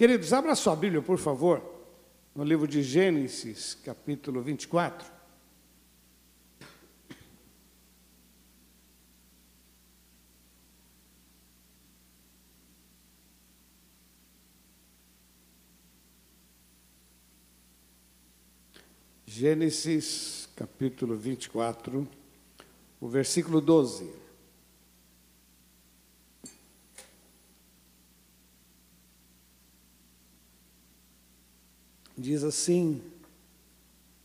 Queridos, abra sua Bíblia, por favor, no livro de Gênesis, capítulo 24. Gênesis, capítulo 24, o versículo 12. Diz assim: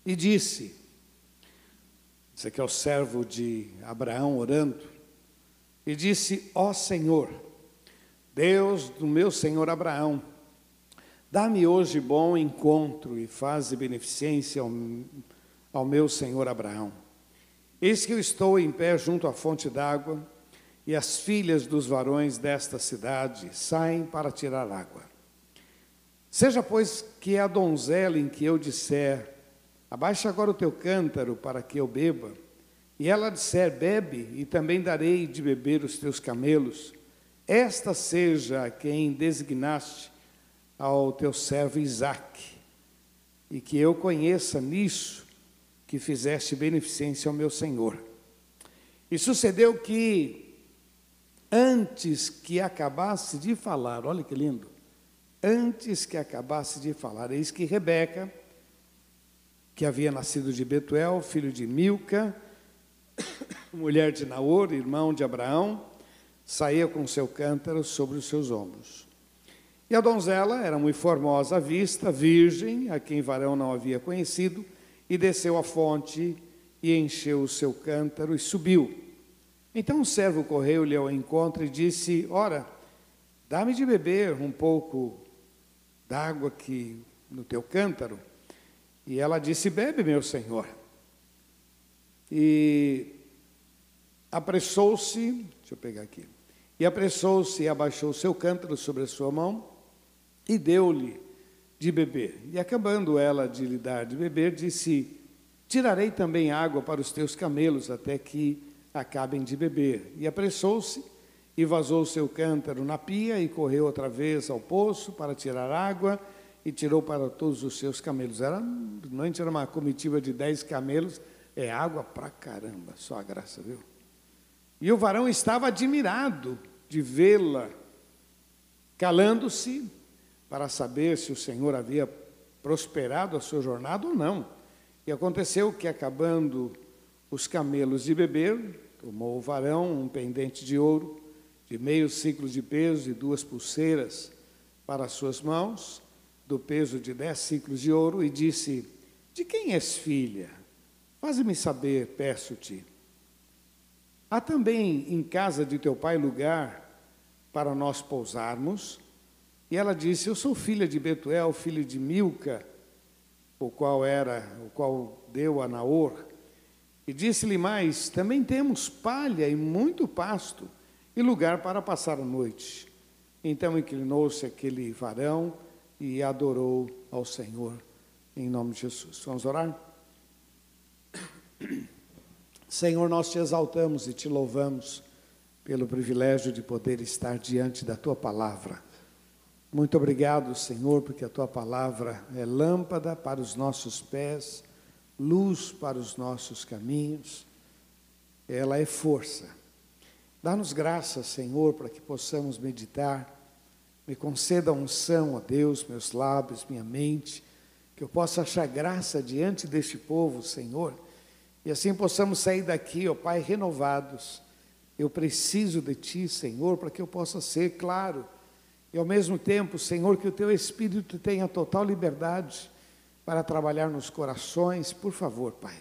E disse, isso aqui é o servo de Abraão orando, e disse: Ó Senhor, Deus do meu senhor Abraão, dá-me hoje bom encontro e faze beneficência ao, ao meu senhor Abraão. Eis que eu estou em pé junto à fonte d'água, e as filhas dos varões desta cidade saem para tirar água. Seja, pois, que a donzela em que eu disser, abaixa agora o teu cântaro para que eu beba, e ela disser, bebe, e também darei de beber os teus camelos, esta seja quem designaste ao teu servo Isaque, e que eu conheça nisso que fizeste beneficência ao meu Senhor. E sucedeu que, antes que acabasse de falar, olha que lindo, antes que acabasse de falar. Eis que Rebeca, que havia nascido de Betuel, filho de Milca, mulher de Naor, irmão de Abraão, saía com seu cântaro sobre os seus ombros. E a donzela era muito formosa à vista, virgem, a quem varão não havia conhecido, e desceu à fonte e encheu o seu cântaro e subiu. Então o servo correu-lhe ao encontro e disse: Ora, dá-me de beber um pouco d'água que no teu cântaro. E ela disse: Bebe, meu senhor. E apressou-se, deixa eu pegar aqui. E apressou-se e abaixou seu cântaro sobre a sua mão e deu-lhe de beber. E acabando ela de lhe dar de beber, disse: Tirarei também água para os teus camelos até que acabem de beber. E apressou-se e vazou o seu cântaro na pia e correu outra vez ao poço para tirar água e tirou para todos os seus camelos. Era, noite era uma comitiva de dez camelos, é água pra caramba, só a graça, viu? E o varão estava admirado de vê-la, calando-se para saber se o Senhor havia prosperado a sua jornada ou não. E aconteceu que, acabando os camelos de beber, tomou o varão um pendente de ouro de meio ciclo de peso e duas pulseiras para as suas mãos, do peso de dez ciclos de ouro, e disse: De quem és filha? Faze-me saber, peço-te. Há também em casa de teu pai lugar para nós pousarmos? E ela disse: Eu sou filha de Betuel, filho de Milca, o qual era, o qual deu a Naor. E disse-lhe mais: Também temos palha e muito pasto e lugar para passar a noite. Então inclinou-se aquele varão e adorou ao Senhor em nome de Jesus. Vamos orar? Senhor, nós te exaltamos e te louvamos pelo privilégio de poder estar diante da tua palavra. Muito obrigado, Senhor, porque a tua palavra é lâmpada para os nossos pés, luz para os nossos caminhos, ela é força Dá-nos graça, Senhor, para que possamos meditar. Me conceda a unção, ó Deus, meus lábios, minha mente, que eu possa achar graça diante deste povo, Senhor, e assim possamos sair daqui, ó Pai, renovados. Eu preciso de Ti, Senhor, para que eu possa ser claro e ao mesmo tempo, Senhor, que o Teu Espírito tenha total liberdade para trabalhar nos corações. Por favor, Pai,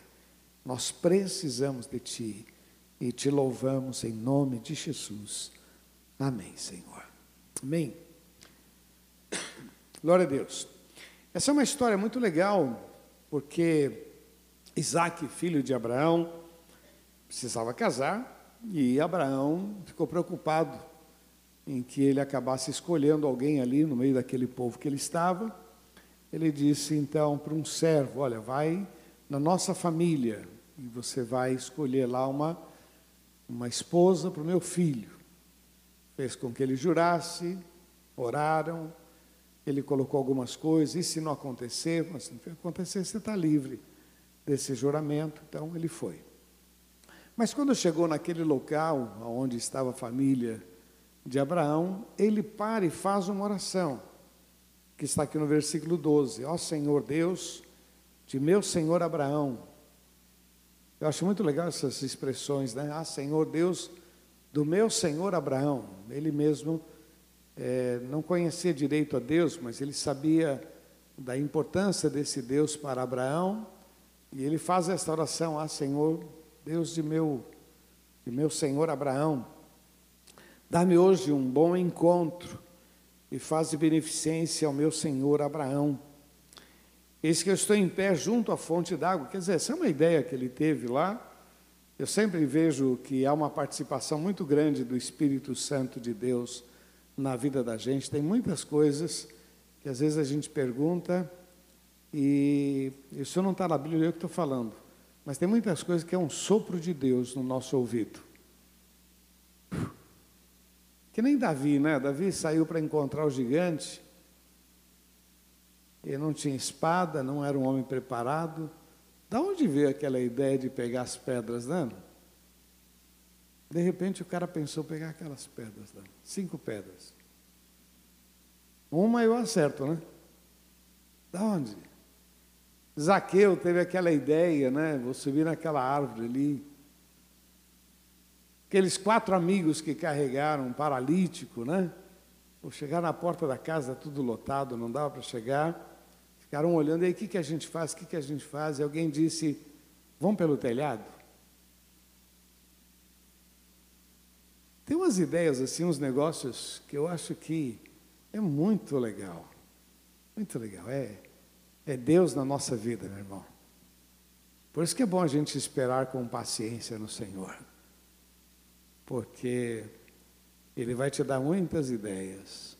nós precisamos de Ti e te louvamos em nome de Jesus. Amém, Senhor. Amém. Glória a Deus. Essa é uma história muito legal, porque Isaac, filho de Abraão, precisava casar e Abraão ficou preocupado em que ele acabasse escolhendo alguém ali no meio daquele povo que ele estava. Ele disse então para um servo: Olha, vai na nossa família e você vai escolher lá uma uma esposa para o meu filho. Fez com que ele jurasse, oraram, ele colocou algumas coisas, e se não acontecer, mas se não acontecer, você está livre desse juramento. Então ele foi. Mas quando chegou naquele local onde estava a família de Abraão, ele para e faz uma oração, que está aqui no versículo 12: Ó Senhor Deus, de meu Senhor Abraão. Eu acho muito legal essas expressões, né? Ah, Senhor Deus, do meu Senhor Abraão. Ele mesmo é, não conhecia direito a Deus, mas ele sabia da importância desse Deus para Abraão, e ele faz esta oração: Ah, Senhor, Deus de meu, de meu Senhor Abraão. Dá-me hoje um bom encontro e faz beneficência ao meu senhor Abraão. Eis que eu estou em pé junto à fonte d'água. Quer dizer, essa é uma ideia que ele teve lá. Eu sempre vejo que há uma participação muito grande do Espírito Santo de Deus na vida da gente. Tem muitas coisas que às vezes a gente pergunta e isso não está na Bíblia, eu que estou falando. Mas tem muitas coisas que é um sopro de Deus no nosso ouvido. Que nem Davi, né? Davi saiu para encontrar o gigante. Ele não tinha espada, não era um homem preparado. Da onde veio aquela ideia de pegar as pedras, né? De repente o cara pensou pegar aquelas pedras, cinco pedras. Uma eu acerto, né? Da onde? Zaqueu teve aquela ideia, né? Vou subir naquela árvore ali. Aqueles quatro amigos que carregaram um paralítico, né? Ou chegar na porta da casa, tudo lotado, não dava para chegar. Ficaram olhando, e aí o que, que a gente faz? O que, que a gente faz? E alguém disse: vão pelo telhado. Tem umas ideias assim, uns negócios que eu acho que é muito legal. Muito legal. É, é Deus na nossa vida, meu irmão. Por isso que é bom a gente esperar com paciência no Senhor porque Ele vai te dar muitas ideias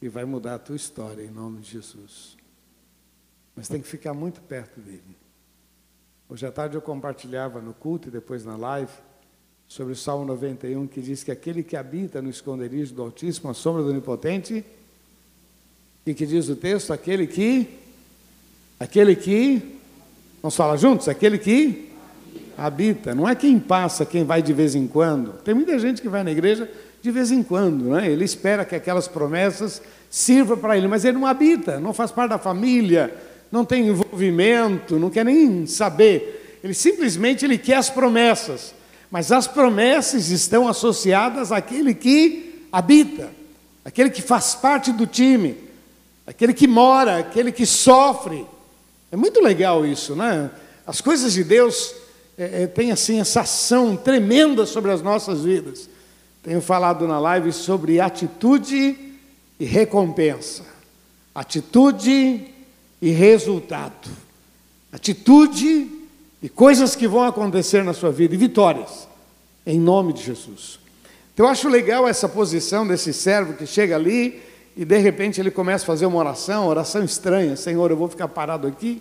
e vai mudar a tua história em nome de Jesus. Mas tem que ficar muito perto dele. Hoje à tarde eu compartilhava no culto e depois na live sobre o Salmo 91 que diz que aquele que habita no esconderijo do Altíssimo, a sombra do Onipotente, e que diz o texto, aquele que, aquele que, vamos falar juntos, aquele que habita. Não é quem passa, quem vai de vez em quando. Tem muita gente que vai na igreja de vez em quando, né? Ele espera que aquelas promessas sirvam para ele, mas ele não habita, não faz parte da família, não tem envolvimento, não quer nem saber. Ele simplesmente ele quer as promessas, mas as promessas estão associadas àquele que habita, aquele que faz parte do time, aquele que mora, aquele que sofre. É muito legal isso, né? As coisas de Deus é, é, tem assim essa ação tremenda sobre as nossas vidas. Tenho falado na live sobre atitude e recompensa, atitude e resultado, atitude e coisas que vão acontecer na sua vida e vitórias, em nome de Jesus. Então eu acho legal essa posição desse servo que chega ali e de repente ele começa a fazer uma oração, oração estranha, Senhor, eu vou ficar parado aqui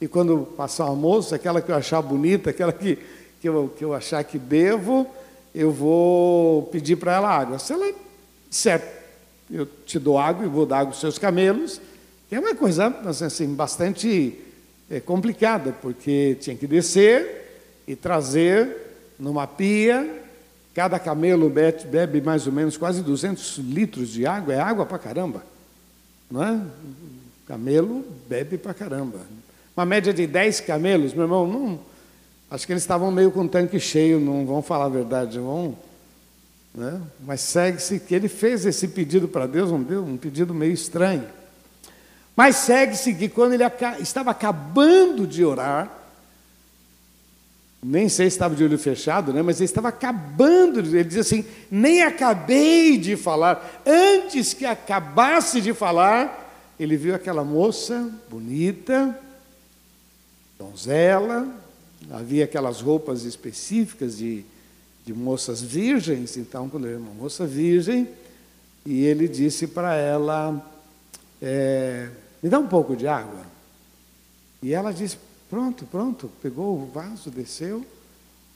e quando passar o almoço, aquela que eu achar bonita, aquela que, que, eu, que eu achar que devo, eu vou pedir para ela água. Se ela disser, eu te dou água e vou dar água aos seus camelos, é uma coisa assim, bastante é, complicada, porque tinha que descer e trazer numa pia. Cada camelo bebe, bebe mais ou menos quase 200 litros de água, é água para caramba. Não é? Camelo bebe para caramba. Uma média de 10 camelos, meu irmão, não, acho que eles estavam meio com o tanque cheio, não vão falar a verdade, vão. Né? Mas segue-se que ele fez esse pedido para Deus, um, um pedido meio estranho. Mas segue-se que quando ele estava acabando de orar, nem sei se estava de olho fechado, né? mas ele estava acabando, ele diz assim: nem acabei de falar, antes que acabasse de falar, ele viu aquela moça bonita, donzela, havia aquelas roupas específicas de, de moças virgens, então, quando ele era uma moça virgem, e ele disse para ela: é, Me dá um pouco de água. E ela disse: Pronto, pronto. Pegou o vaso, desceu,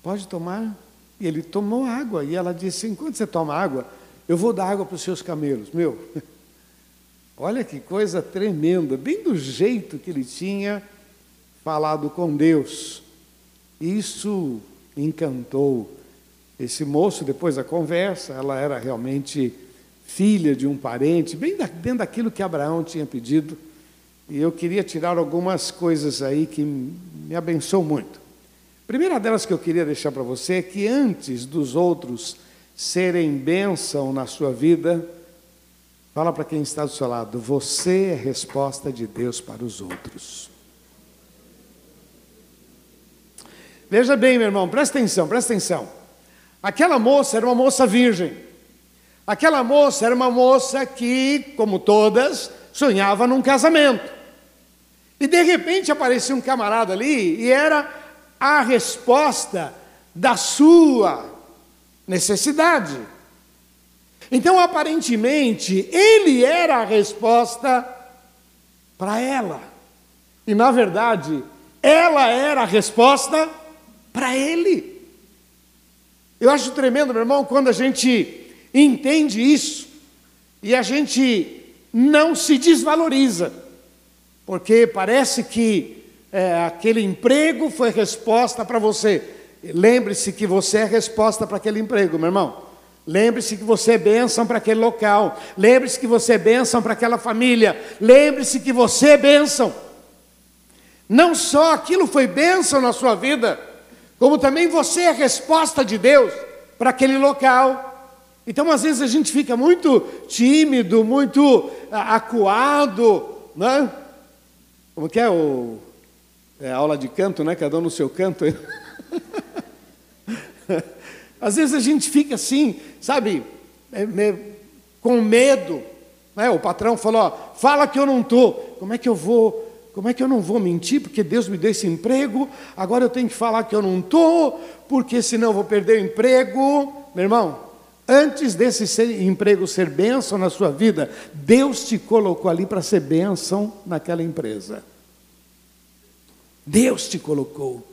pode tomar. E ele tomou água. E ela disse: Enquanto você toma água, eu vou dar água para os seus camelos. Meu, Olha que coisa tremenda, bem do jeito que ele tinha falado com Deus. Isso encantou esse moço, depois da conversa, ela era realmente filha de um parente, bem dentro daquilo que Abraão tinha pedido. E eu queria tirar algumas coisas aí que me abençoou muito. Primeira delas que eu queria deixar para você é que antes dos outros serem bênção na sua vida, fala para quem está do seu lado, você é resposta de Deus para os outros. Veja bem, meu irmão, presta atenção, presta atenção. Aquela moça era uma moça virgem. Aquela moça era uma moça que, como todas, sonhava num casamento. E de repente aparecia um camarada ali e era a resposta da sua necessidade. Então, aparentemente, ele era a resposta para ela. E, na verdade, ela era a resposta para ele. Eu acho tremendo, meu irmão, quando a gente entende isso e a gente não se desvaloriza, porque parece que é, aquele emprego foi resposta para você. Lembre-se que você é resposta para aquele emprego, meu irmão. Lembre-se que você é bênção para aquele local. Lembre-se que você é bênção para aquela família. Lembre-se que você é bênção. Não só aquilo foi bênção na sua vida, como também você é resposta de Deus para aquele local. Então, às vezes, a gente fica muito tímido, muito acuado, né? Como que é o é, aula de canto, né? Cada um no seu canto. às vezes a gente fica assim, sabe, é, com medo. Né? O patrão falou: ó, fala que eu não estou. Como é que eu vou como é que eu não vou mentir porque Deus me deu esse emprego? Agora eu tenho que falar que eu não estou, porque senão eu vou perder o emprego. Meu irmão, antes desse ser, emprego ser bênção na sua vida, Deus te colocou ali para ser bênção naquela empresa. Deus te colocou.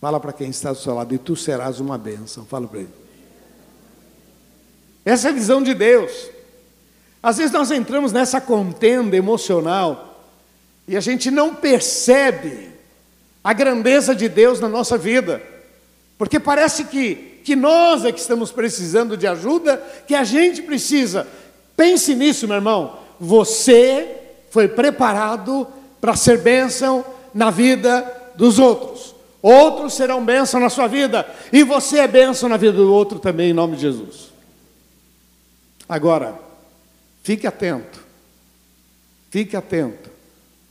Fala para quem está do seu lado, e tu serás uma bênção. Fala para ele. Essa é a visão de Deus. Às vezes nós entramos nessa contenda emocional e a gente não percebe a grandeza de Deus na nossa vida, porque parece que, que nós é que estamos precisando de ajuda, que a gente precisa. Pense nisso, meu irmão. Você foi preparado para ser bênção na vida dos outros. Outros serão bênção na sua vida, e você é bênção na vida do outro também, em nome de Jesus. Agora, Fique atento. Fique atento,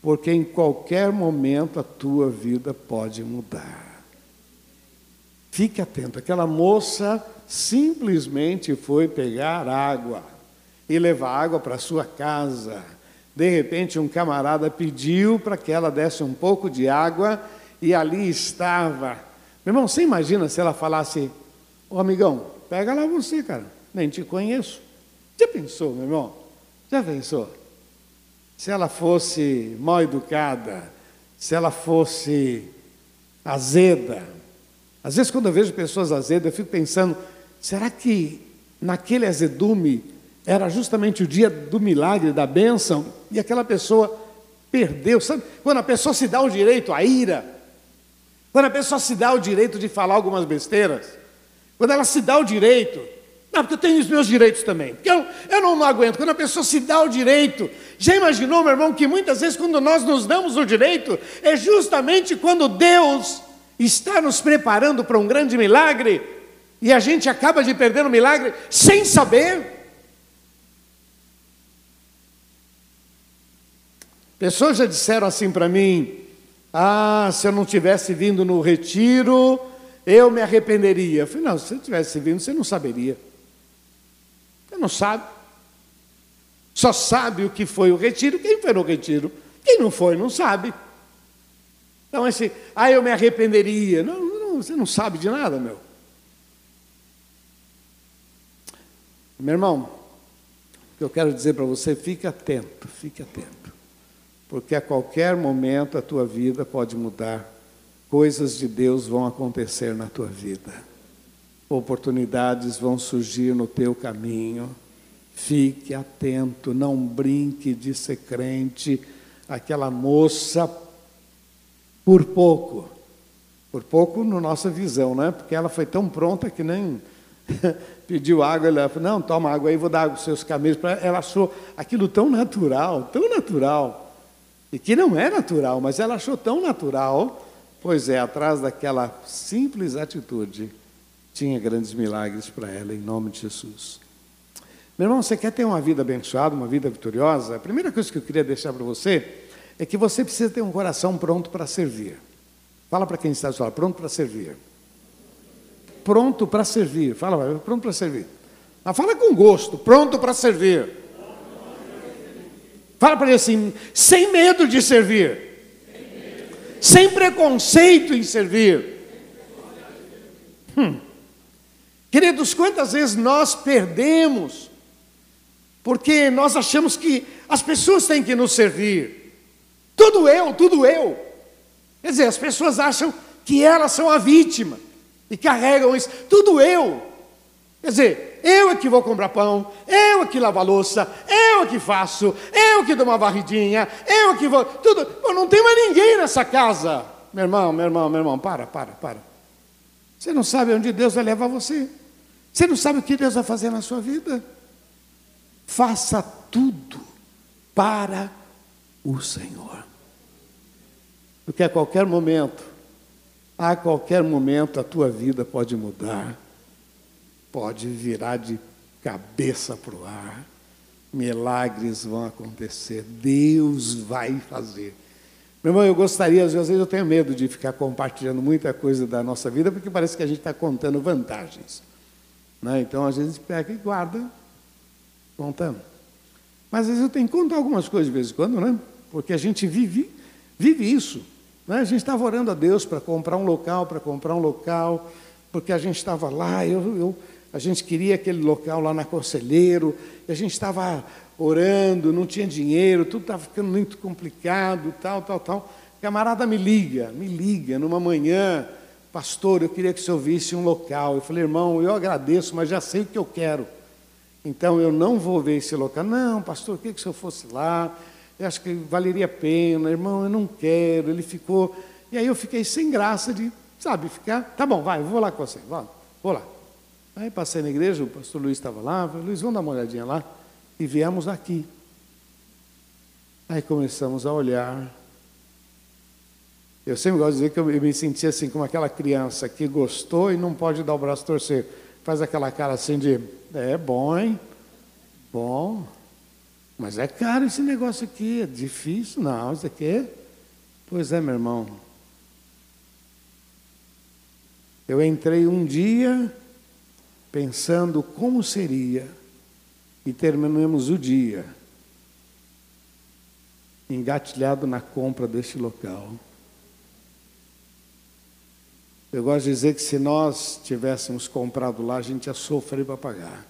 porque em qualquer momento a tua vida pode mudar. Fique atento. Aquela moça simplesmente foi pegar água e levar água para sua casa. De repente, um camarada pediu para que ela desse um pouco de água e ali estava. Meu irmão, você imagina se ela falasse: Ô amigão, pega lá você, cara, nem te conheço. Já pensou, meu irmão? Já pensou? Se ela fosse mal educada, se ela fosse azeda. Às vezes, quando eu vejo pessoas azedas, eu fico pensando: será que naquele azedume era justamente o dia do milagre, da bênção, e aquela pessoa perdeu? Sabe? Quando a pessoa se dá o direito à ira, quando a pessoa se dá o direito de falar algumas besteiras, quando ela se dá o direito não, porque eu tenho os meus direitos também. Porque eu, eu não, não aguento. Quando a pessoa se dá o direito, já imaginou, meu irmão, que muitas vezes quando nós nos damos o direito, é justamente quando Deus está nos preparando para um grande milagre e a gente acaba de perder o milagre sem saber. Pessoas já disseram assim para mim: Ah, se eu não tivesse vindo no retiro, eu me arrependeria. Eu falei: Não, se você tivesse vindo, você não saberia. Você não sabe. Só sabe o que foi o retiro quem foi no retiro. Quem não foi, não sabe. Então, esse, ah, eu me arrependeria. Não, não, você não sabe de nada, meu. Meu irmão, o que eu quero dizer para você, fique atento, fique atento. Porque a qualquer momento a tua vida pode mudar. Coisas de Deus vão acontecer na tua vida oportunidades vão surgir no teu caminho. Fique atento, não brinque de ser crente. Aquela moça, por pouco, por pouco na nossa visão, né? Porque ela foi tão pronta que nem pediu água, ela falou, não, toma água aí, vou dar água para os seus camelos. Ela achou aquilo tão natural, tão natural, e que não é natural, mas ela achou tão natural, pois é, atrás daquela simples atitude, tinha grandes milagres para ela, em nome de Jesus. Meu irmão, você quer ter uma vida abençoada, uma vida vitoriosa? A primeira coisa que eu queria deixar para você é que você precisa ter um coração pronto para servir. Fala para quem está do lado, pronto para servir. Pronto para servir. Fala, pronto para servir. Mas fala com gosto, pronto para servir. Fala para ele assim, sem medo de servir. Sem preconceito em servir. Hum. Queridos, quantas vezes nós perdemos porque nós achamos que as pessoas têm que nos servir. Tudo eu, tudo eu. Quer dizer, as pessoas acham que elas são a vítima e carregam isso. Tudo eu. Quer dizer, eu é que vou comprar pão, eu é que lavo a louça, eu é que faço, eu é que dou uma varridinha, eu é que vou. Tudo. Pô, não tem mais ninguém nessa casa. Meu irmão, meu irmão, meu irmão, para, para, para. Você não sabe onde Deus vai levar você. Você não sabe o que Deus vai fazer na sua vida. Faça tudo para o Senhor. Porque a qualquer momento, a qualquer momento a tua vida pode mudar, pode virar de cabeça para o ar, milagres vão acontecer, Deus vai fazer. Meu irmão, eu gostaria, às vezes eu tenho medo de ficar compartilhando muita coisa da nossa vida, porque parece que a gente está contando vantagens. Né? Então, às vezes, pega e guarda contando. Mas às vezes eu tenho que contar algumas coisas de vez em quando, né? Porque a gente vive, vive isso. Né? A gente estava orando a Deus para comprar um local, para comprar um local, porque a gente estava lá, eu, eu, a gente queria aquele local lá na Conselheiro, a gente estava orando, não tinha dinheiro, tudo estava ficando muito complicado, tal, tal, tal. O camarada me liga, me liga numa manhã, pastor, eu queria que o senhor visse um local. Eu falei, irmão, eu agradeço, mas já sei o que eu quero. Então eu não vou ver esse local. Não, pastor, o que, que se eu fosse lá? Eu acho que valeria a pena, irmão, eu não quero. Ele ficou. E aí eu fiquei sem graça de, sabe, ficar. Tá bom, vai, eu vou lá com você, vá, vou lá. Aí passei na igreja, o pastor Luiz estava lá, falei, Luiz, vamos dar uma olhadinha lá. E viemos aqui. Aí começamos a olhar. Eu sempre gosto de dizer que eu me senti assim como aquela criança que gostou e não pode dar o braço torcer faz aquela cara assim de, é bom, hein? Bom. Mas é caro esse negócio aqui, é difícil. Não, isso aqui é. Pois é, meu irmão. Eu entrei um dia pensando como seria e terminamos o dia engatilhado na compra deste local. Eu gosto de dizer que se nós tivéssemos comprado lá, a gente ia sofrer para pagar.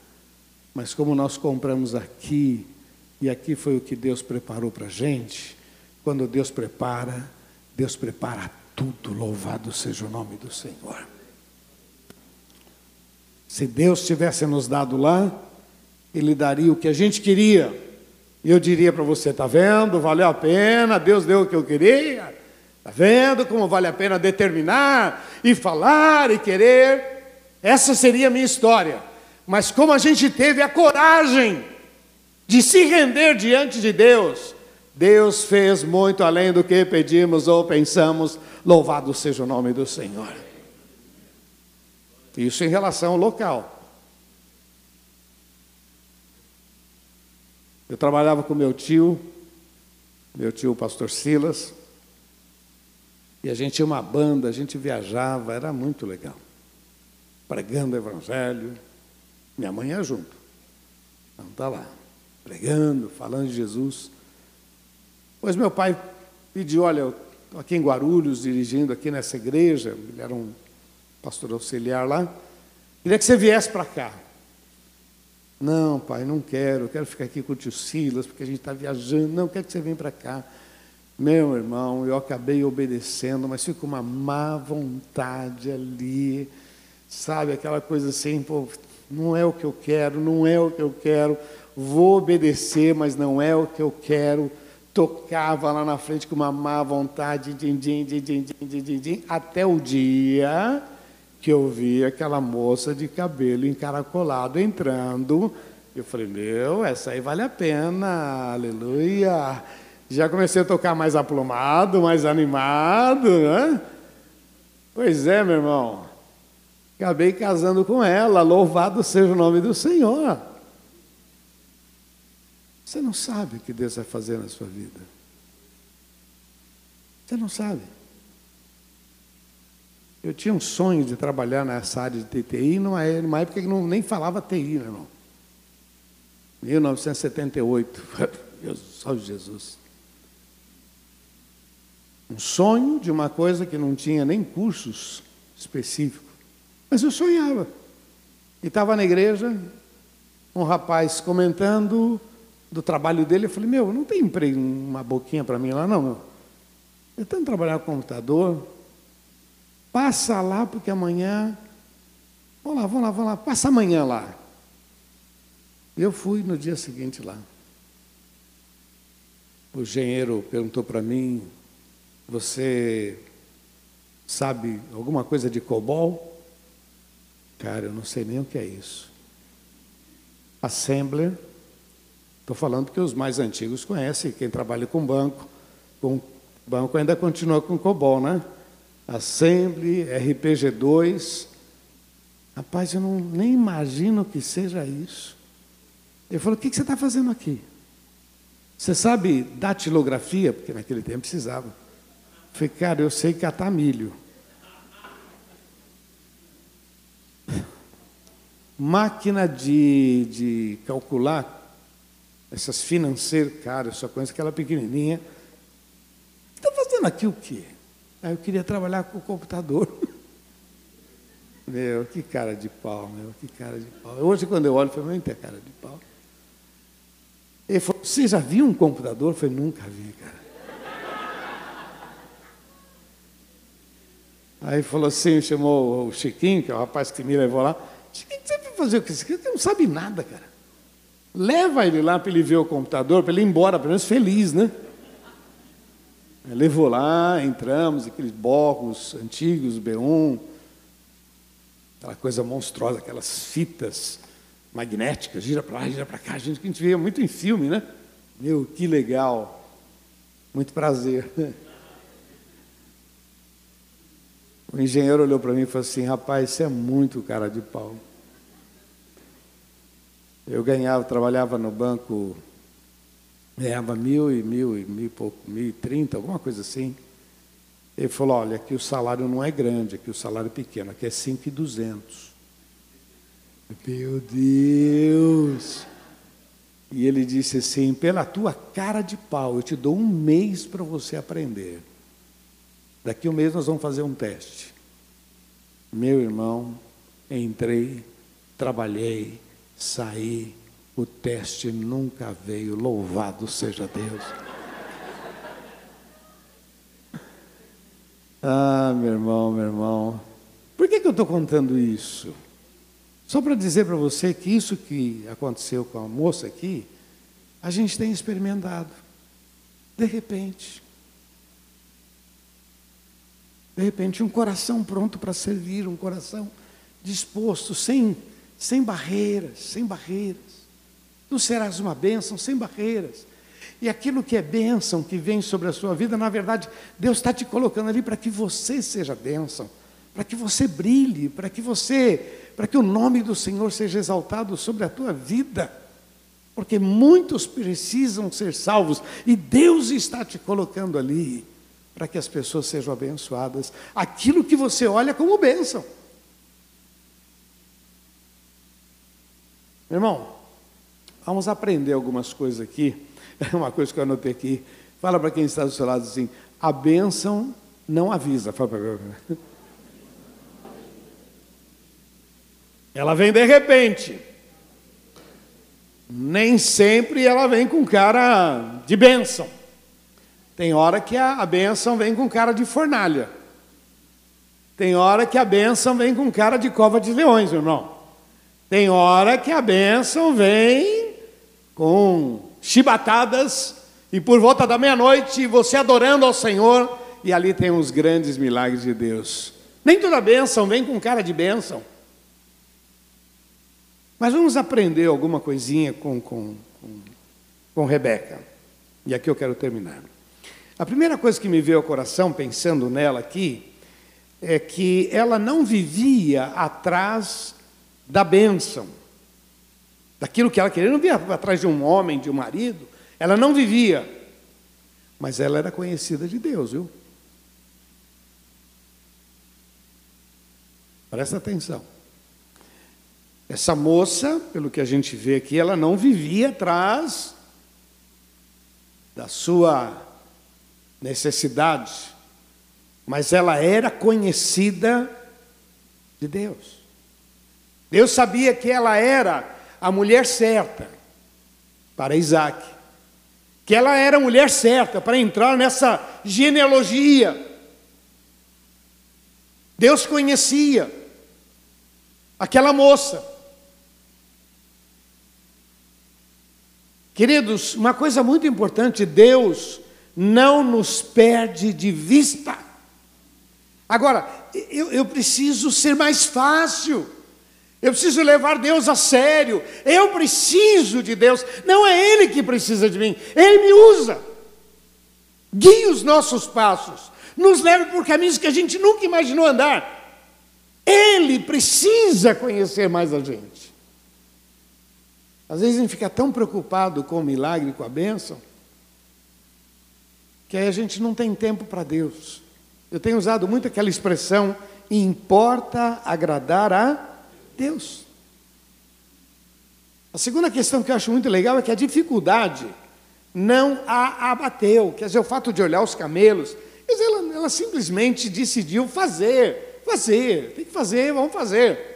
Mas como nós compramos aqui, e aqui foi o que Deus preparou para a gente, quando Deus prepara, Deus prepara tudo, louvado seja o nome do Senhor. Se Deus tivesse nos dado lá, Ele daria o que a gente queria. E eu diria para você: está vendo? Valeu a pena, Deus deu o que eu queria. Está vendo como vale a pena determinar e falar e querer? Essa seria a minha história. Mas como a gente teve a coragem de se render diante de Deus, Deus fez muito além do que pedimos ou pensamos. Louvado seja o nome do Senhor. Isso em relação ao local. Eu trabalhava com meu tio, meu tio, pastor Silas. E a gente tinha uma banda, a gente viajava, era muito legal. Pregando o evangelho. Minha mãe ia junto. Então está lá, pregando, falando de Jesus. Pois meu pai pediu, olha, estou aqui em Guarulhos, dirigindo aqui nessa igreja, ele era um pastor auxiliar lá, queria que você viesse para cá. Não, pai, não quero, quero ficar aqui com o tio Silas, porque a gente está viajando. Não, quero que você venha para cá. Meu irmão, eu acabei obedecendo, mas fica uma má vontade ali, sabe? Aquela coisa assim, pô, não é o que eu quero, não é o que eu quero. Vou obedecer, mas não é o que eu quero. Tocava lá na frente com uma má vontade, din, din, din, até o dia que eu vi aquela moça de cabelo encaracolado entrando. Eu falei, meu, essa aí vale a pena, aleluia. Já comecei a tocar mais aplumado, mais animado, né? Pois é, meu irmão. Acabei casando com ela, louvado seja o nome do Senhor. Você não sabe o que Deus vai fazer na sua vida. Você não sabe. Eu tinha um sonho de trabalhar nessa área de TI numa, época que não, nem falava TI, meu irmão. 1978. Deus, só Jesus. Um sonho de uma coisa que não tinha nem cursos específicos. Mas eu sonhava. E estava na igreja, um rapaz comentando do trabalho dele. Eu falei, meu, não tem emprego, uma boquinha para mim lá, não, meu. Eu tenho que trabalhar com computador. Passa lá, porque amanhã. Vamos lá, vamos lá, vamos lá. Passa amanhã lá. Eu fui no dia seguinte lá. O engenheiro perguntou para mim você sabe alguma coisa de COBOL? Cara, eu não sei nem o que é isso. Assembler, estou falando que os mais antigos conhecem, quem trabalha com banco, com banco ainda continua com COBOL, né? Assembly, RPG2. Rapaz, eu não, nem imagino que seja isso. Ele falou: O que, que você está fazendo aqui? Você sabe datilografia? Porque naquele tempo precisava. Falei, cara, eu sei catar milho. Máquina de, de calcular, essas financeiras, cara, eu só conheço aquela pequenininha. Está fazendo aqui o quê? Aí eu queria trabalhar com o computador. Meu, que cara de pau, meu, que cara de pau. Hoje, quando eu olho, eu não tem cara de pau. Ele falou, você já viu um computador? Eu falei, nunca vi, cara. Aí falou assim, chamou o Chiquinho, que é o rapaz que me levou lá. Chiquinho, você vai fazer o que você não sabe nada, cara. Leva ele lá para ele ver o computador, para ele ir embora, pelo menos feliz, né? Levou lá, entramos, aqueles blocos antigos, B1, aquela coisa monstruosa, aquelas fitas magnéticas, gira para lá, gira para cá, a gente que a gente via muito em filme, né? Meu, que legal. Muito prazer. O engenheiro olhou para mim e falou assim: rapaz, você é muito cara de pau. Eu ganhava, trabalhava no banco, ganhava mil e mil e mil e pouco, mil e trinta, alguma coisa assim. Ele falou: olha, aqui o salário não é grande, aqui o salário é pequeno, aqui é cinco e duzentos. Meu Deus! E ele disse assim: pela tua cara de pau, eu te dou um mês para você aprender. Daqui um mês nós vamos fazer um teste. Meu irmão, entrei, trabalhei, saí, o teste nunca veio, louvado seja Deus. Ah, meu irmão, meu irmão, por que, que eu estou contando isso? Só para dizer para você que isso que aconteceu com a moça aqui, a gente tem experimentado. De repente, de repente, um coração pronto para servir, um coração disposto, sem, sem barreiras, sem barreiras. Tu serás uma bênção sem barreiras. E aquilo que é bênção que vem sobre a sua vida, na verdade, Deus está te colocando ali para que você seja bênção, para que você brilhe, para que você, para que o nome do Senhor seja exaltado sobre a tua vida. Porque muitos precisam ser salvos e Deus está te colocando ali para que as pessoas sejam abençoadas. Aquilo que você olha como bênção. Meu irmão, vamos aprender algumas coisas aqui. Uma coisa que eu anotei aqui. Fala para quem está do seu lado assim: a bênção não avisa. Ela vem de repente. Nem sempre ela vem com cara de bênção. Tem hora que a, a bênção vem com cara de fornalha. Tem hora que a bênção vem com cara de cova de leões, meu irmão. Tem hora que a bênção vem com chibatadas, e por volta da meia-noite você adorando ao Senhor, e ali tem os grandes milagres de Deus. Nem toda bênção vem com cara de bênção. Mas vamos aprender alguma coisinha com, com, com, com Rebeca. E aqui eu quero terminar. A primeira coisa que me veio ao coração, pensando nela aqui, é que ela não vivia atrás da bênção, daquilo que ela queria, não vivia atrás de um homem, de um marido, ela não vivia, mas ela era conhecida de Deus, viu? Presta atenção. Essa moça, pelo que a gente vê aqui, ela não vivia atrás da sua necessidade, mas ela era conhecida de Deus. Deus sabia que ela era a mulher certa para Isaac, que ela era a mulher certa para entrar nessa genealogia. Deus conhecia aquela moça. Queridos, uma coisa muito importante, Deus não nos perde de vista. Agora, eu, eu preciso ser mais fácil. Eu preciso levar Deus a sério. Eu preciso de Deus. Não é Ele que precisa de mim. Ele me usa. Guia os nossos passos. Nos leva por caminhos que a gente nunca imaginou andar. Ele precisa conhecer mais a gente. Às vezes a gente fica tão preocupado com o milagre, com a bênção, que aí a gente não tem tempo para Deus. Eu tenho usado muito aquela expressão: importa agradar a Deus. A segunda questão que eu acho muito legal é que a dificuldade não a abateu. Quer dizer, o fato de olhar os camelos, ela, ela simplesmente decidiu fazer, fazer, tem que fazer, vamos fazer.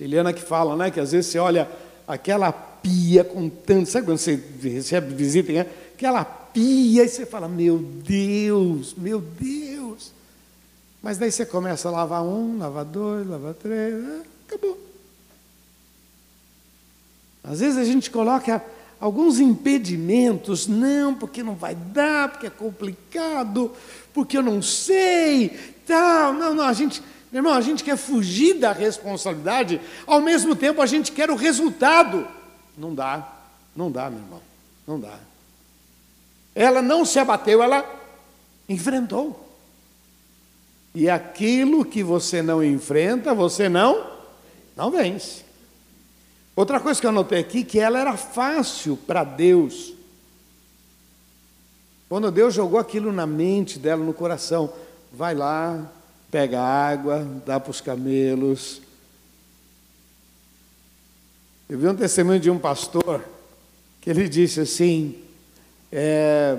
Eliana que fala, né, que às vezes você olha aquela pia com tanto, sabe quando você recebe visita, né? aquela pia, e você fala, meu Deus, meu Deus. Mas daí você começa a lavar um, lavar dois, lavar três, né? acabou. Às vezes a gente coloca alguns impedimentos, não, porque não vai dar, porque é complicado, porque eu não sei, tal. Não, não, a gente, meu irmão, a gente quer fugir da responsabilidade, ao mesmo tempo a gente quer o resultado. Não dá, não dá, meu irmão, não dá. Ela não se abateu, ela enfrentou. E aquilo que você não enfrenta, você não não vence. Outra coisa que eu notei aqui que ela era fácil para Deus. Quando Deus jogou aquilo na mente dela, no coração, vai lá, pega água, dá para os camelos. Eu vi um testemunho de um pastor que ele disse assim: é,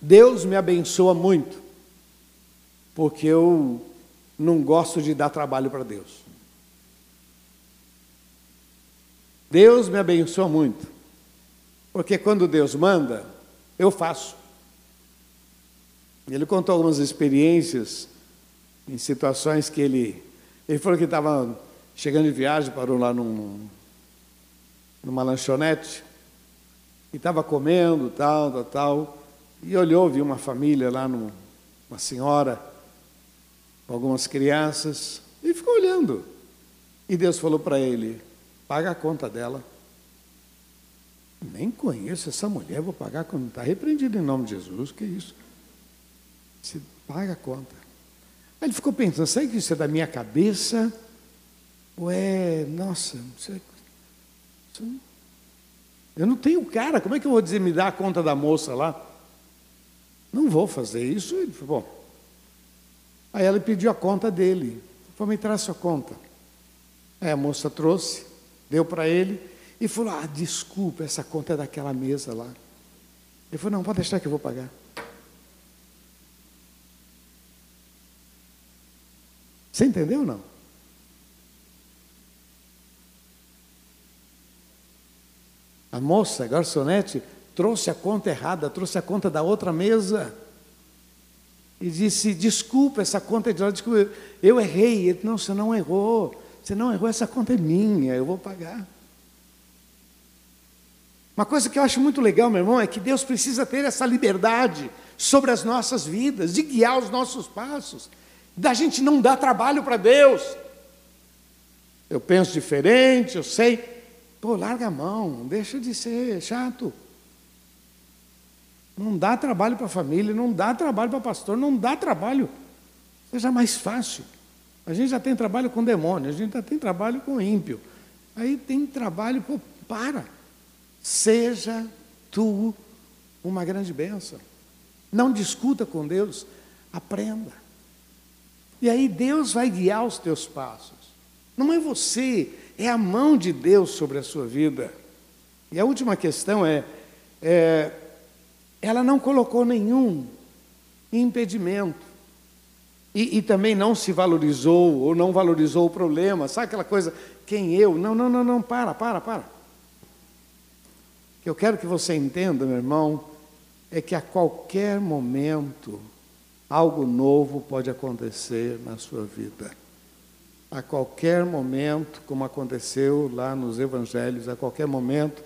Deus me abençoa muito, porque eu não gosto de dar trabalho para Deus. Deus me abençoa muito, porque quando Deus manda, eu faço. Ele contou algumas experiências em situações que ele. Ele falou que estava chegando de viagem, parou lá num, numa lanchonete, e estava comendo, tal, tal, tal, e olhou, viu uma família lá, num, uma senhora, algumas crianças, e ficou olhando. E Deus falou para ele: paga a conta dela. Nem conheço essa mulher, vou pagar quando está repreendido em nome de Jesus, que isso? Você paga a conta. Aí ele ficou pensando, será que isso é da minha cabeça? Ou é, nossa, é, eu não tenho cara, como é que eu vou dizer, me dá a conta da moça lá? Não vou fazer isso. Ele falou, bom. Aí ela pediu a conta dele. Falou, me traz sua conta. Aí a moça trouxe, deu para ele e falou, ah, desculpa, essa conta é daquela mesa lá. Ele falou, não, pode deixar que eu vou pagar. Você entendeu ou não? A moça, a garçonete, trouxe a conta errada, trouxe a conta da outra mesa. E disse: Desculpa, essa conta é de lá. Desculpa, eu errei. Ele, não, você não errou. Você não errou, essa conta é minha, eu vou pagar. Uma coisa que eu acho muito legal, meu irmão, é que Deus precisa ter essa liberdade sobre as nossas vidas, de guiar os nossos passos, da gente não dar trabalho para Deus. Eu penso diferente, eu sei. Pô, larga a mão, deixa de ser chato. Não dá trabalho para a família, não dá trabalho para pastor, não dá trabalho. Seja mais fácil. A gente já tem trabalho com demônio, a gente já tem trabalho com ímpio. Aí tem trabalho, pô, para. Seja tu uma grande bênção. Não discuta com Deus, aprenda. E aí Deus vai guiar os teus passos. Não é você, é a mão de Deus sobre a sua vida. E a última questão é, é ela não colocou nenhum impedimento. E, e, também não se valorizou ou não valorizou o problema. Sabe aquela coisa, quem eu? Não, não, não, não, para, para, para. O que eu quero que você entenda, meu irmão, é que a qualquer momento algo novo pode acontecer na sua vida. A qualquer momento, como aconteceu lá nos evangelhos, a qualquer momento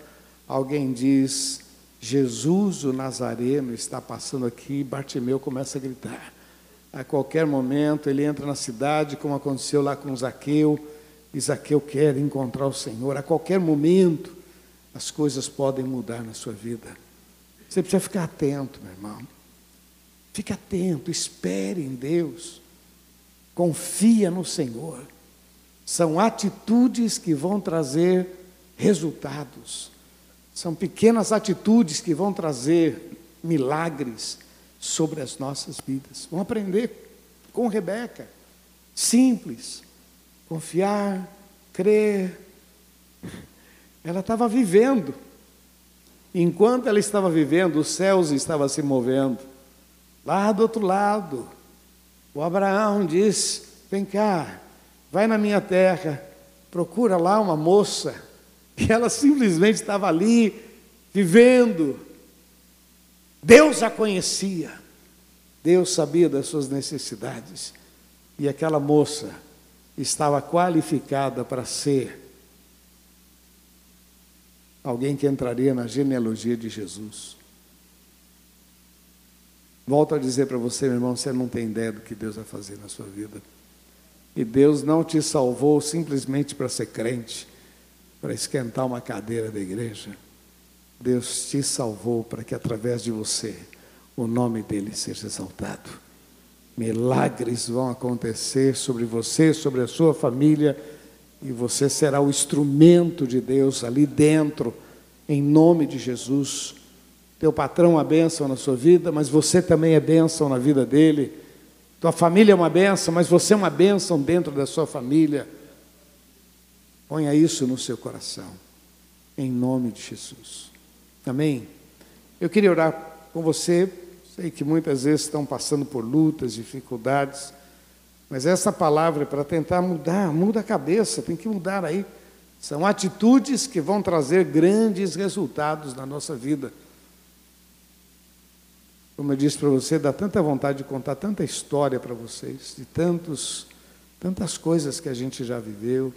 alguém diz: Jesus o Nazareno está passando aqui, e Bartimeu começa a gritar. A qualquer momento ele entra na cidade, como aconteceu lá com Zaqueu, e Zaqueu quer encontrar o Senhor. A qualquer momento as coisas podem mudar na sua vida. Você precisa ficar atento, meu irmão. Fique atento, espere em Deus. Confia no Senhor. São atitudes que vão trazer resultados. São pequenas atitudes que vão trazer milagres sobre as nossas vidas. Vamos aprender com Rebeca. Simples. Confiar, crer. Ela estava vivendo. Enquanto ela estava vivendo, os céus estavam se movendo. Lá do outro lado, o Abraão diz: Vem cá, vai na minha terra, procura lá uma moça. E ela simplesmente estava ali, vivendo. Deus a conhecia, Deus sabia das suas necessidades. E aquela moça estava qualificada para ser alguém que entraria na genealogia de Jesus. Volto a dizer para você, meu irmão, você não tem ideia do que Deus vai fazer na sua vida. E Deus não te salvou simplesmente para ser crente, para esquentar uma cadeira da igreja. Deus te salvou para que através de você o nome dele seja exaltado. Milagres vão acontecer sobre você, sobre a sua família e você será o instrumento de Deus ali dentro, em nome de Jesus. Teu patrão é uma bênção na sua vida, mas você também é bênção na vida dele. Tua família é uma bênção, mas você é uma bênção dentro da sua família. Ponha isso no seu coração, em nome de Jesus. Amém? Eu queria orar com você. Sei que muitas vezes estão passando por lutas, dificuldades. Mas essa palavra é para tentar mudar, muda a cabeça, tem que mudar aí. São atitudes que vão trazer grandes resultados na nossa vida. Como eu disse para você, dá tanta vontade de contar tanta história para vocês, de tantos, tantas coisas que a gente já viveu.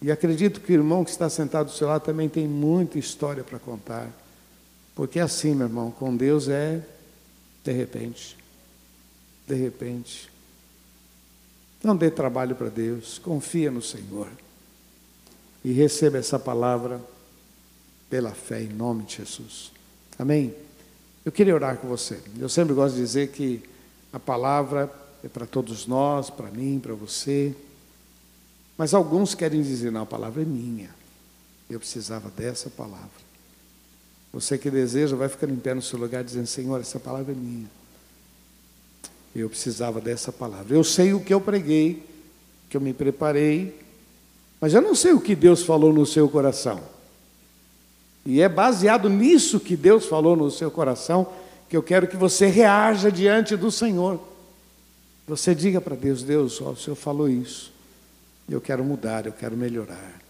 E acredito que o irmão que está sentado do seu lado também tem muita história para contar. Porque é assim, meu irmão, com Deus é de repente. De repente. Não dê trabalho para Deus, confia no Senhor. E receba essa palavra pela fé em nome de Jesus. Amém? Eu queria orar com você. Eu sempre gosto de dizer que a palavra é para todos nós, para mim, para você. Mas alguns querem dizer, não, a palavra é minha. Eu precisava dessa palavra. Você que deseja, vai ficando em pé no seu lugar dizendo, Senhor, essa palavra é minha. Eu precisava dessa palavra. Eu sei o que eu preguei, que eu me preparei, mas eu não sei o que Deus falou no seu coração. E é baseado nisso que Deus falou no seu coração que eu quero que você reaja diante do Senhor. Você diga para Deus: Deus, ó, o Senhor falou isso. Eu quero mudar, eu quero melhorar.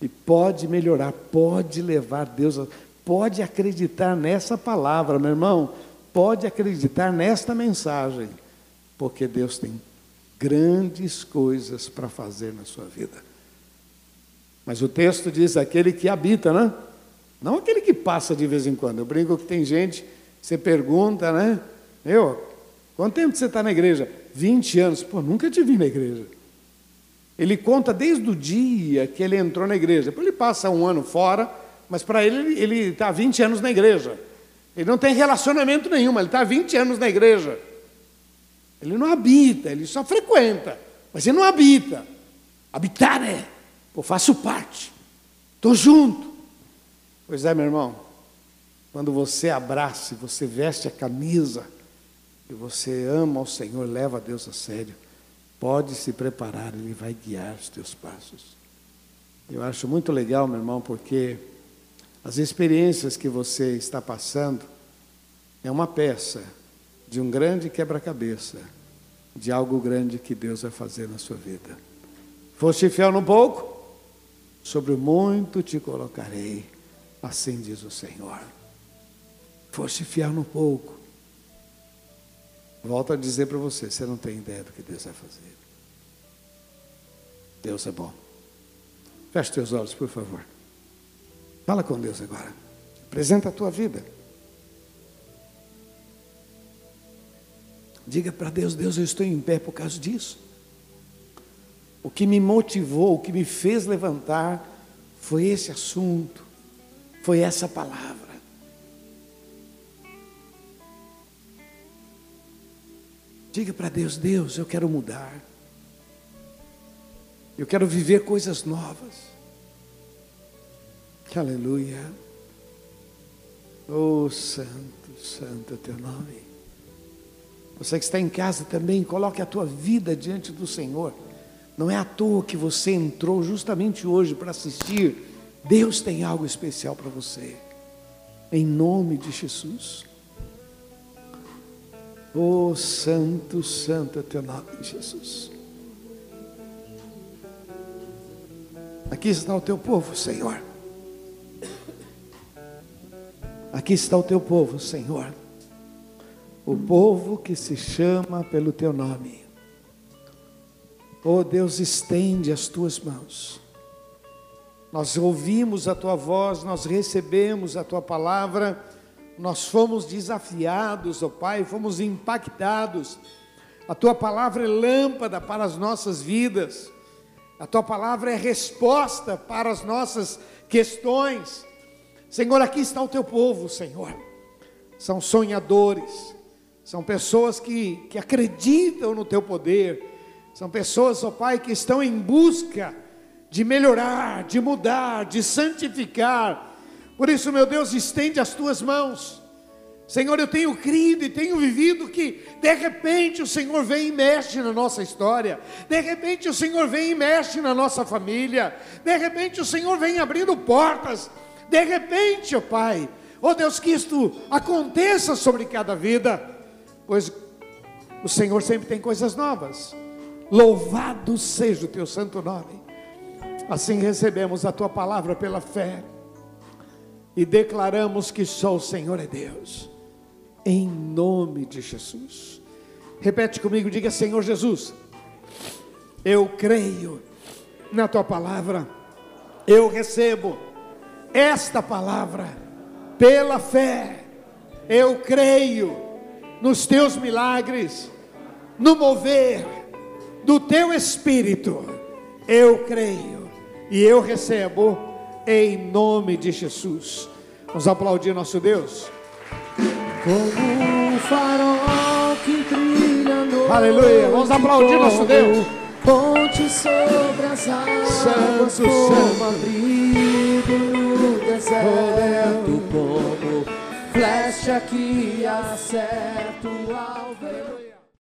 E pode melhorar, pode levar Deus, pode acreditar nessa palavra, meu irmão pode acreditar nesta mensagem, porque Deus tem grandes coisas para fazer na sua vida. Mas o texto diz aquele que habita, né? Não aquele que passa de vez em quando. Eu brinco que tem gente, você pergunta, né? Eu, quanto tempo você está na igreja? 20 anos. Pô, nunca te vi na igreja. Ele conta desde o dia que ele entrou na igreja. Depois ele passa um ano fora, mas para ele, ele está 20 anos na igreja. Ele não tem relacionamento nenhum, ele está 20 anos na igreja. Ele não habita, ele só frequenta, mas ele não habita. Habitar é, eu faço parte, estou junto. Pois é, meu irmão, quando você abraça, você veste a camisa, e você ama o Senhor, leva Deus a sério, pode se preparar, Ele vai guiar os teus passos. Eu acho muito legal, meu irmão, porque as experiências que você está passando é uma peça de um grande quebra-cabeça, de algo grande que Deus vai fazer na sua vida. Foste fiel no pouco, sobre o muito te colocarei, assim diz o Senhor. Foste fiel no pouco. Volto a dizer para você, você não tem ideia do que Deus vai fazer. Deus é bom. Feche teus olhos, por favor. Fala com Deus agora. Apresenta a tua vida. Diga para Deus: Deus, eu estou em pé por causa disso. O que me motivou, o que me fez levantar, foi esse assunto, foi essa palavra. Diga para Deus: Deus, eu quero mudar. Eu quero viver coisas novas. Aleluia. Oh, santo, santo é teu nome. Você que está em casa também, coloque a tua vida diante do Senhor. Não é à toa que você entrou justamente hoje para assistir. Deus tem algo especial para você. Em nome de Jesus. Oh, santo, santo é teu nome, Jesus. Aqui está o teu povo, Senhor. Aqui está o teu povo, Senhor o povo que se chama pelo teu nome. Oh Deus, estende as tuas mãos. Nós ouvimos a tua voz, nós recebemos a tua palavra, nós fomos desafiados, ó oh Pai, fomos impactados. A tua palavra é lâmpada para as nossas vidas, a tua palavra é resposta para as nossas questões. Senhor, aqui está o teu povo, Senhor. São sonhadores, são pessoas que, que acreditam no teu poder. São pessoas, ó oh Pai, que estão em busca de melhorar, de mudar, de santificar. Por isso, meu Deus, estende as tuas mãos. Senhor, eu tenho crido e tenho vivido que de repente o Senhor vem e mexe na nossa história, de repente o Senhor vem e mexe na nossa família, de repente o Senhor vem abrindo portas, de repente, ó oh Pai, ó oh Deus, que isto aconteça sobre cada vida pois o Senhor sempre tem coisas novas. Louvado seja o teu santo nome. Assim recebemos a tua palavra pela fé e declaramos que só o Senhor é Deus. Em nome de Jesus. Repete comigo, diga: Senhor Jesus, eu creio na tua palavra, eu recebo esta palavra pela fé, eu creio nos teus milagres, no mover do teu espírito. Eu creio e eu recebo em nome de Jesus. Vamos aplaudir nosso Deus. Como um farol que brilha no Aleluia. Vamos aplaudir nosso Deus. Ponte sobre as águas, Santo, santo. abrigo no deserto, como flecha que acerta o alvo.